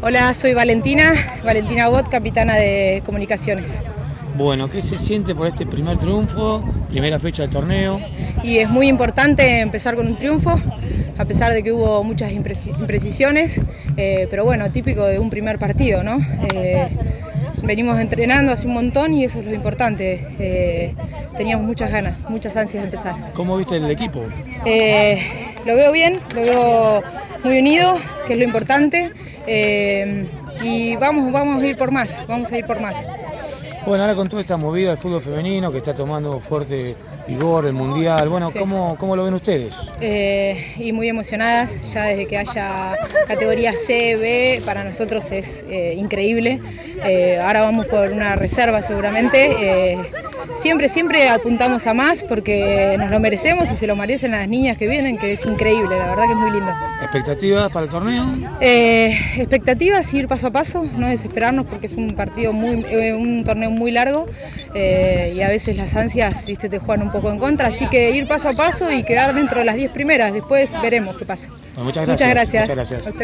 Hola, soy Valentina, Valentina Bot, capitana de comunicaciones. Bueno, ¿qué se siente por este primer triunfo, primera fecha del torneo? Y es muy importante empezar con un triunfo, a pesar de que hubo muchas imprecisiones, eh, pero bueno, típico de un primer partido, ¿no? Eh, venimos entrenando hace un montón y eso es lo importante. Eh, teníamos muchas ganas, muchas ansias de empezar. ¿Cómo viste el equipo? Lo veo bien, lo veo muy unido, que es lo importante. y vamos, vamos a ir por más, vamos a ir por más. Bueno, ahora con toda esta movida del fútbol femenino que está tomando fuerte vigor, el mundial, bueno, ¿cómo, ¿cómo, lo ven ustedes? Eh, y muy emocionadas, ya desde que haya categoría C, B, para nosotros es eh, increíble. Eh, ahora vamos por una reserva seguramente. siempre, siempre apuntamos a más porque nos lo merecemos y se lo merecen las niñas que vienen, que es increíble, la verdad que es muy lindo. ¿Expectativas para el torneo? expectativas, ir paso a paso, no desesperarnos porque es un partido muy, un torneo muy largo eh, y a veces las ansias, viste, te juegan un poco en contra, así que ir paso a paso y quedar dentro de las 10 primeras, después veremos qué pasa. Muchas gracias. Muchas gracias. Muchas gracias.